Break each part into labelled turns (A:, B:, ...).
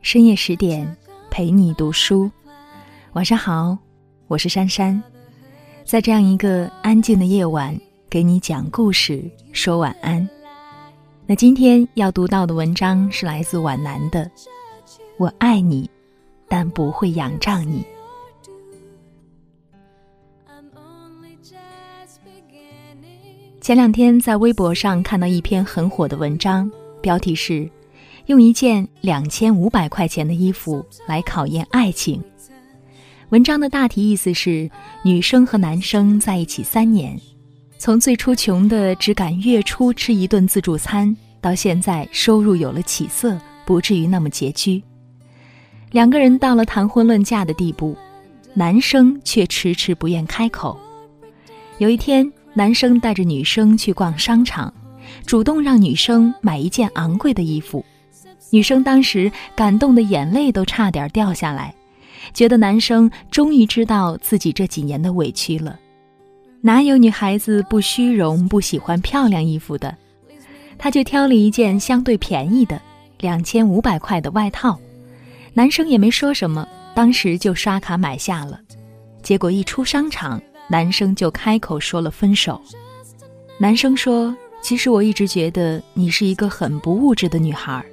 A: 深夜十点，陪你读书。晚上好，我是珊珊，在这样一个安静的夜晚，给你讲故事，说晚安。那今天要读到的文章是来自皖南的《我爱你，但不会仰仗你》。前两天在微博上看到一篇很火的文章，标题是。用一件两千五百块钱的衣服来考验爱情。文章的大体意思是：女生和男生在一起三年，从最初穷的只敢月初吃一顿自助餐，到现在收入有了起色，不至于那么拮据。两个人到了谈婚论嫁的地步，男生却迟迟不愿开口。有一天，男生带着女生去逛商场，主动让女生买一件昂贵的衣服。女生当时感动的眼泪都差点掉下来，觉得男生终于知道自己这几年的委屈了。哪有女孩子不虚荣、不喜欢漂亮衣服的？她就挑了一件相对便宜的，两千五百块的外套。男生也没说什么，当时就刷卡买下了。结果一出商场，男生就开口说了分手。男生说：“其实我一直觉得你是一个很不物质的女孩。”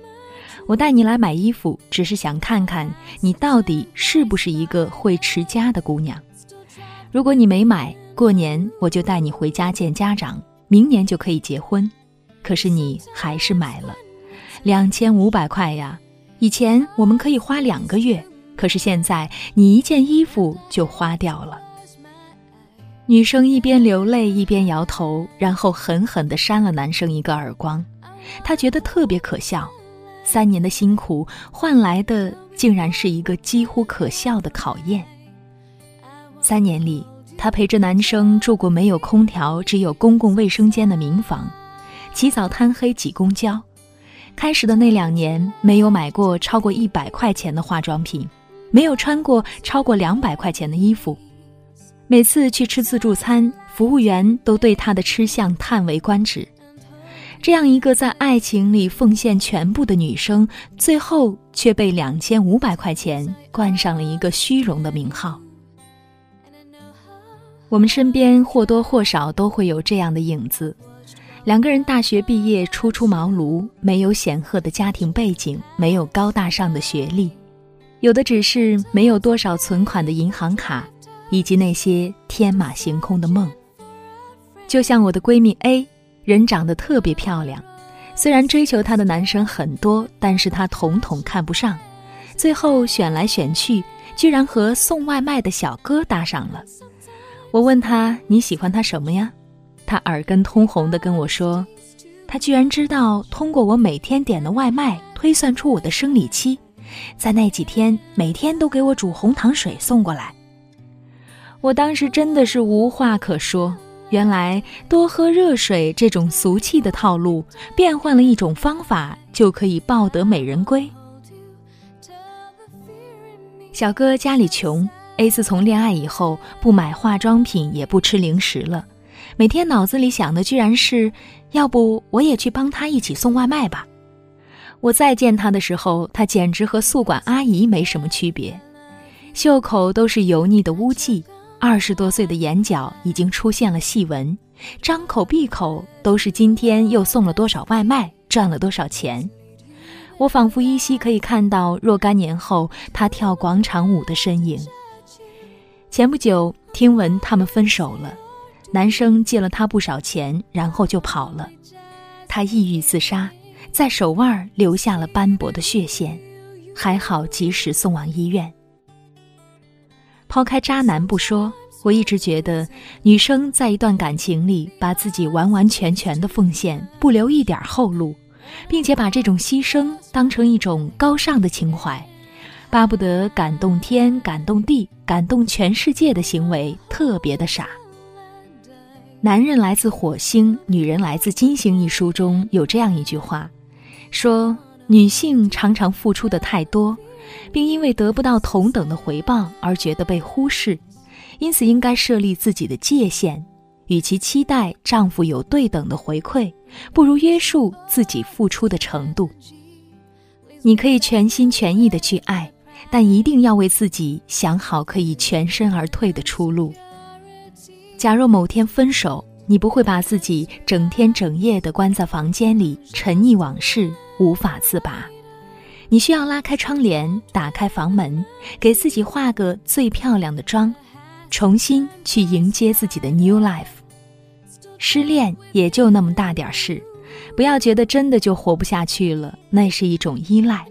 A: 我带你来买衣服，只是想看看你到底是不是一个会持家的姑娘。如果你没买，过年我就带你回家见家长，明年就可以结婚。可是你还是买了，两千五百块呀！以前我们可以花两个月，可是现在你一件衣服就花掉了。女生一边流泪一边摇头，然后狠狠地扇了男生一个耳光，她觉得特别可笑。三年的辛苦换来的，竟然是一个几乎可笑的考验。三年里，她陪着男生住过没有空调、只有公共卫生间的民房，起早贪黑挤公交。开始的那两年，没有买过超过一百块钱的化妆品，没有穿过超过两百块钱的衣服。每次去吃自助餐，服务员都对他的吃相叹为观止。这样一个在爱情里奉献全部的女生，最后却被两千五百块钱冠上了一个虚荣的名号。我们身边或多或少都会有这样的影子：两个人大学毕业，初出茅庐，没有显赫的家庭背景，没有高大上的学历，有的只是没有多少存款的银行卡，以及那些天马行空的梦。就像我的闺蜜 A。人长得特别漂亮，虽然追求她的男生很多，但是她统统看不上。最后选来选去，居然和送外卖的小哥搭上了。我问他你喜欢他什么呀？他耳根通红的跟我说，他居然知道通过我每天点的外卖推算出我的生理期，在那几天每天都给我煮红糖水送过来。我当时真的是无话可说。原来多喝热水这种俗气的套路，变换了一种方法就可以抱得美人归。小哥家里穷，A 自从恋爱以后不买化妆品也不吃零食了，每天脑子里想的居然是，要不我也去帮他一起送外卖吧。我再见他的时候，他简直和宿管阿姨没什么区别，袖口都是油腻的污迹。二十多岁的眼角已经出现了细纹，张口闭口都是今天又送了多少外卖，赚了多少钱。我仿佛依稀可以看到若干年后他跳广场舞的身影。前不久听闻他们分手了，男生借了他不少钱，然后就跑了。他抑郁自杀，在手腕留下了斑驳的血线，还好及时送往医院。抛开渣男不说，我一直觉得，女生在一段感情里把自己完完全全的奉献，不留一点后路，并且把这种牺牲当成一种高尚的情怀，巴不得感动天、感动地、感动全世界的行为，特别的傻。男人来自火星，女人来自金星。一书中有这样一句话，说女性常常付出的太多。并因为得不到同等的回报而觉得被忽视，因此应该设立自己的界限，与其期待丈夫有对等的回馈，不如约束自己付出的程度。你可以全心全意的去爱，但一定要为自己想好可以全身而退的出路。假若某天分手，你不会把自己整天整夜的关在房间里，沉溺往事，无法自拔。你需要拉开窗帘，打开房门，给自己化个最漂亮的妆，重新去迎接自己的 new life。失恋也就那么大点事，不要觉得真的就活不下去了，那是一种依赖。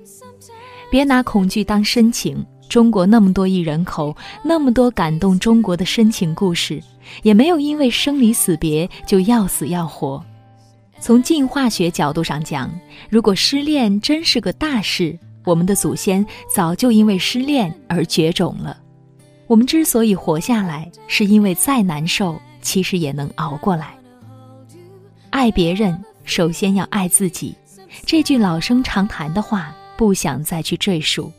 A: 别拿恐惧当深情。中国那么多亿人口，那么多感动中国的深情故事，也没有因为生离死别就要死要活。从进化学角度上讲，如果失恋真是个大事，我们的祖先早就因为失恋而绝种了。我们之所以活下来，是因为再难受，其实也能熬过来。爱别人，首先要爱自己，这句老生常谈的话，不想再去赘述。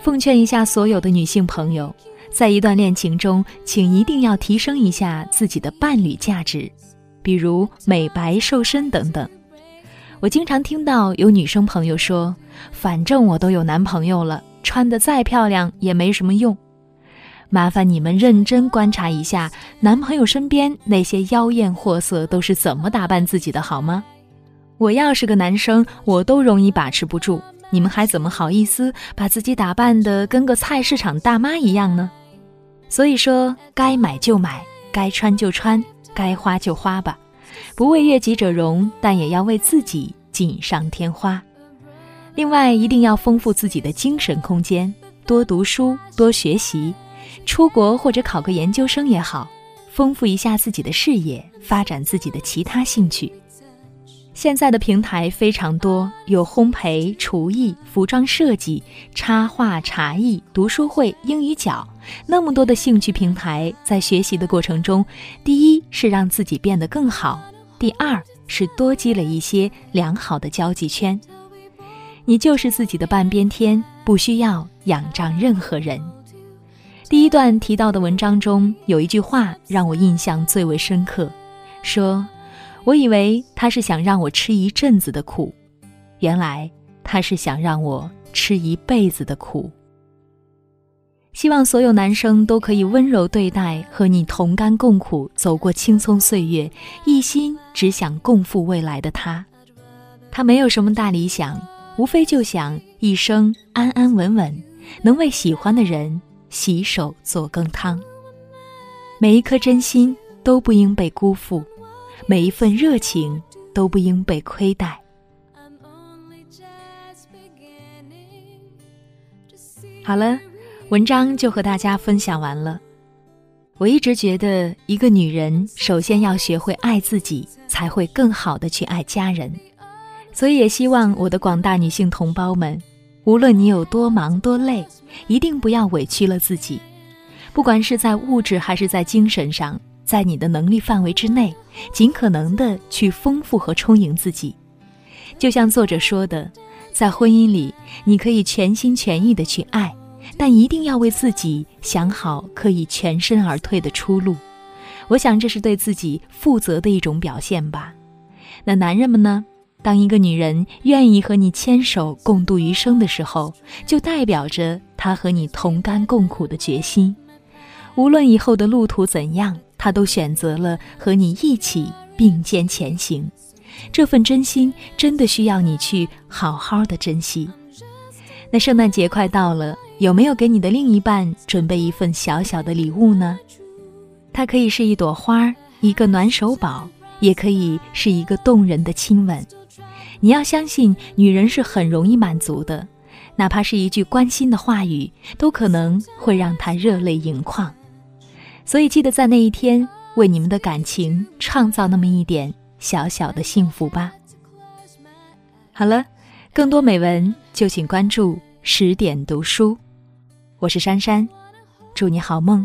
A: 奉劝一下所有的女性朋友，在一段恋情中，请一定要提升一下自己的伴侣价值，比如美白、瘦身等等。我经常听到有女生朋友说：“反正我都有男朋友了，穿得再漂亮也没什么用。”麻烦你们认真观察一下，男朋友身边那些妖艳货色都是怎么打扮自己的，好吗？我要是个男生，我都容易把持不住。你们还怎么好意思把自己打扮得跟个菜市场大妈一样呢？所以说，该买就买，该穿就穿，该花就花吧，不为悦己者容，但也要为自己锦上添花。另外，一定要丰富自己的精神空间，多读书，多学习，出国或者考个研究生也好，丰富一下自己的视野，发展自己的其他兴趣。现在的平台非常多，有烘焙、厨艺、服装设计、插画、茶艺、读书会、英语角，那么多的兴趣平台，在学习的过程中，第一是让自己变得更好，第二是多积累一些良好的交际圈。你就是自己的半边天，不需要仰仗任何人。第一段提到的文章中有一句话让我印象最为深刻，说。我以为他是想让我吃一阵子的苦，原来他是想让我吃一辈子的苦。希望所有男生都可以温柔对待和你同甘共苦、走过青葱岁月、一心只想共赴未来的他。他没有什么大理想，无非就想一生安安稳稳，能为喜欢的人洗手做羹汤。每一颗真心都不应被辜负。每一份热情都不应被亏待。好了，文章就和大家分享完了。我一直觉得，一个女人首先要学会爱自己，才会更好的去爱家人。所以也希望我的广大女性同胞们，无论你有多忙多累，一定不要委屈了自己，不管是在物质还是在精神上。在你的能力范围之内，尽可能的去丰富和充盈自己。就像作者说的，在婚姻里，你可以全心全意的去爱，但一定要为自己想好可以全身而退的出路。我想这是对自己负责的一种表现吧。那男人们呢？当一个女人愿意和你牵手共度余生的时候，就代表着她和你同甘共苦的决心。无论以后的路途怎样。她都选择了和你一起并肩前行，这份真心真的需要你去好好的珍惜。那圣诞节快到了，有没有给你的另一半准备一份小小的礼物呢？它可以是一朵花，一个暖手宝，也可以是一个动人的亲吻。你要相信，女人是很容易满足的，哪怕是一句关心的话语，都可能会让她热泪盈眶。所以，记得在那一天为你们的感情创造那么一点小小的幸福吧。好了，更多美文就请关注十点读书，我是珊珊，祝你好梦。